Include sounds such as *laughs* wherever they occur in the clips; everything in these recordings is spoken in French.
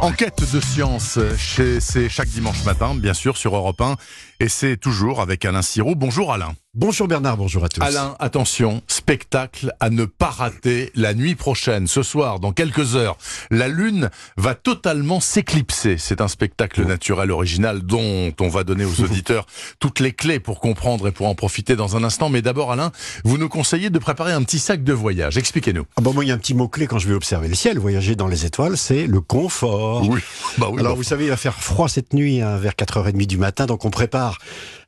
Enquête de science, c'est chaque dimanche matin, bien sûr, sur Europe 1. Et c'est toujours avec Alain Sirou. Bonjour Alain. Bonjour Bernard, bonjour à tous. Alain, attention, spectacle à ne pas rater la nuit prochaine. Ce soir, dans quelques heures, la Lune va totalement s'éclipser. C'est un spectacle naturel original dont on va donner aux *laughs* auditeurs toutes les clés pour comprendre et pour en profiter dans un instant. Mais d'abord, Alain, vous nous conseillez de préparer un petit sac de voyage. Expliquez-nous. Ah bon, moi, il y a un petit mot-clé quand je vais observer le ciel, voyager dans les étoiles, c'est le confort. Oui, bah oui. Alors, bah, vous savez, il va faire froid cette nuit, hein, vers 4h30 du matin, donc on prépare.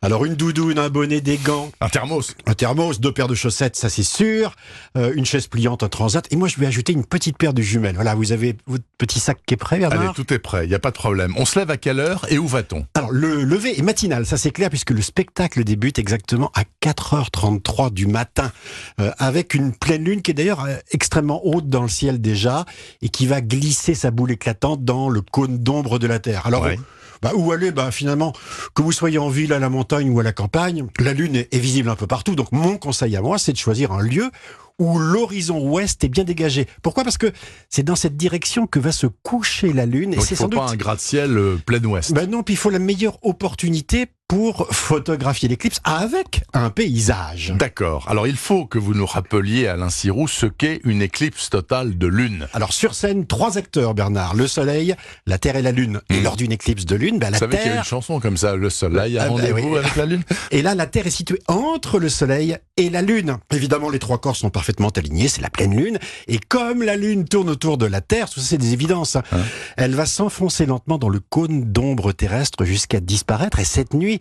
Alors, une doudoune, un bonnet, des gants. Un thermos. Un thermos, deux paires de chaussettes, ça c'est sûr. Euh, une chaise pliante, un transat. Et moi, je vais ajouter une petite paire de jumelles. Voilà, vous avez votre petit sac qui est prêt, Bernard Allez, tout est prêt, il n'y a pas de problème. On se lève à quelle heure et où va-t-on? Alors, le lever est matinal, ça c'est clair, puisque le spectacle débute exactement à 4h33 du matin, euh, avec une pleine lune qui est d'ailleurs euh, extrêmement haute dans le ciel déjà, et qui va glisser sa boule éclatante dans le cône d'ombre de la Terre. Alors, Ouais. Bah, où aller? Bah, Finalement, que vous soyez en ville, à la montagne ou à la campagne, la Lune est, est visible un peu partout. Donc mon conseil à moi, c'est de choisir un lieu où l'horizon ouest est bien dégagé. Pourquoi? Parce que c'est dans cette direction que va se coucher la Lune. Donc, et il c'est faut sans pas doute... un gratte-ciel euh, plein ouest. Ben non, puis il faut la meilleure opportunité pour photographier l'éclipse avec un paysage. D'accord. Alors il faut que vous nous rappeliez, Alain Sirou, ce qu'est une éclipse totale de lune. Alors sur scène, trois acteurs, Bernard. Le Soleil, la Terre et la Lune. Et Mm. lors d'une éclipse de Lune, ben, la Vous savez qu'il y a Terre... une chanson comme ça, Le Soleil a Ah, bah rendez-vous oui. avec la lune? Et là, la Terre est située entre le Soleil et la Lune. Évidemment, les trois corps sont parfaitement alignés, c'est la pleine Lune. Et comme la Lune tourne autour de la Terre, tout ça c'est des évidences, hein, Hein. elle va s'enfoncer lentement dans le cône d'ombre terrestre jusqu'à disparaître. Et cette nuit,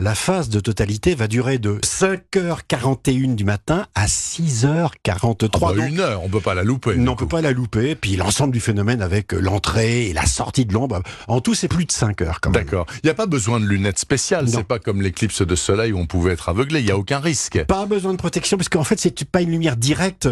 la phase de totalité va durer de 5h41 du matin à 6h43. Ah bah, Une heure, on peut pas la louper. non, on peut pas la louper. Puis l'ensemble du phénomène avec euh, l'entrée et la sortie de l'ombre, en tout, c'est plus de 5 heures quand même. D'accord. Il n'y a pas besoin de lunettes spéciales. C'est pas comme l'éclipse de soleil où on pouvait être aveuglé. Il n'y a aucun risque. Pas besoin de protection parce qu'en fait c'est pas une lumière directe.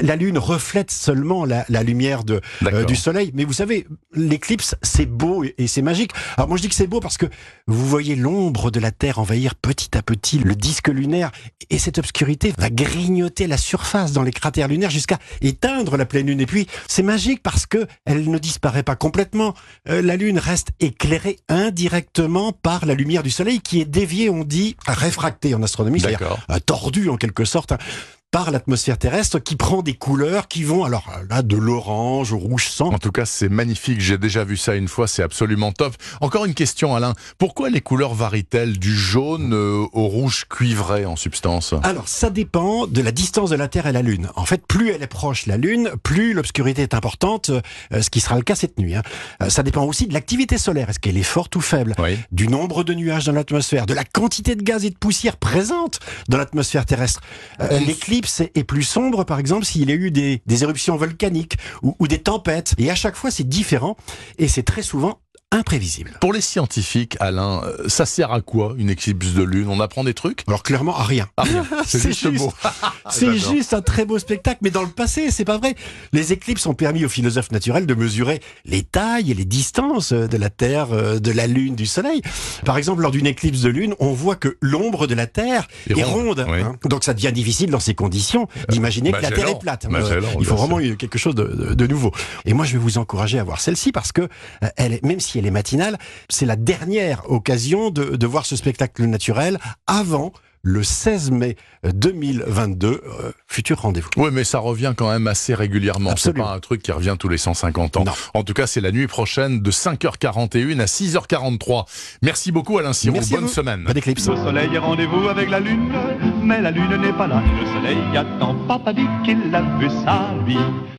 La lune reflète seulement la, la lumière de, euh, du soleil. Mais vous savez, l'éclipse c'est beau et, et c'est magique. Alors moi je dis que c'est beau parce que vous voyez l'ombre de la Terre envahir petit à petit le disque lunaire et cette obscurité va grignoter la surface dans les cratères lunaires jusqu'à éteindre la pleine lune. Et puis c'est magique parce que elle ne disparaît pas complètement. Euh, la lune reste éclairée indirectement par la lumière du soleil qui est déviée, on dit, réfractée en astronomie, c'est-à-dire D'accord. euh, tordu en quelque sorte hein, par l'atmosphère terrestre qui prend des couleurs qui vont alors euh, là de l'orange au rouge sang. En tout cas, c'est magnifique. J'ai déjà vu ça une fois. C'est absolument top. Encore une question, Alain. Pourquoi les couleurs varient-elles du jaune euh, au rouge cuivré en substance? Alors ça dépend de la distance de la Terre et la Lune. En fait, plus elle est proche la Lune, plus l'obscurité est importante, euh, ce qui sera le cas cette nuit. hein. Euh, ça dépend aussi de l'activité solaire. Est-ce qu'elle est forte ou faible? Oui. du nombre de nuages dans l'atmosphère, de la quantité de gaz et de poussière présente dans l'atmosphère terrestre. Est plus sombre, par exemple, s'il y a eu des, éruptions volcaniques ou des tempêtes. Et à chaque fois, c'est différent et c'est très souvent imprévisible. Pour les scientifiques, Alain, euh, ça sert à quoi une éclipse de lune? On apprend des trucs? Alors clairement, à rien. Ah, rien. *laughs* C'est juste juste. beau. *laughs* C'est J'adore. juste un très beau spectacle, mais dans le passé, c'est pas vrai. Les éclipses ont permis aux philosophes naturels de mesurer les tailles et les distances euh, de la Terre, euh, de la Lune, du Soleil. Par exemple, lors d'une éclipse de Lune, on voit que l'ombre de la Terre Et est ronde, ronde. oui. hein. Donc ça devient difficile dans ces conditions d'imaginer que la. Terre est plate. Euh, Il faut vraiment quelque chose de, de- de nouveau. Et moi, je vais vous encourager à voir celle-ci parce que euh, elle est, même si elle est matinale, c'est la dernière occasion de, de voir ce spectacle naturel avant le 16 mai 2022, euh, futur rendez-vous. Oui, mais ça revient quand même assez régulièrement. C'est pas un truc qui revient tous les 150 ans. Non. En tout cas, c'est la nuit prochaine de 5h41 à 6h43. Merci beaucoup Alain Sirou. Merci Bonne vous. semaine. Bonne éclipse. Le soleil est rendez-vous avec la lune, mais la lune n'est pas là. Le soleil attend, papa dit qu'il a vu sa vie.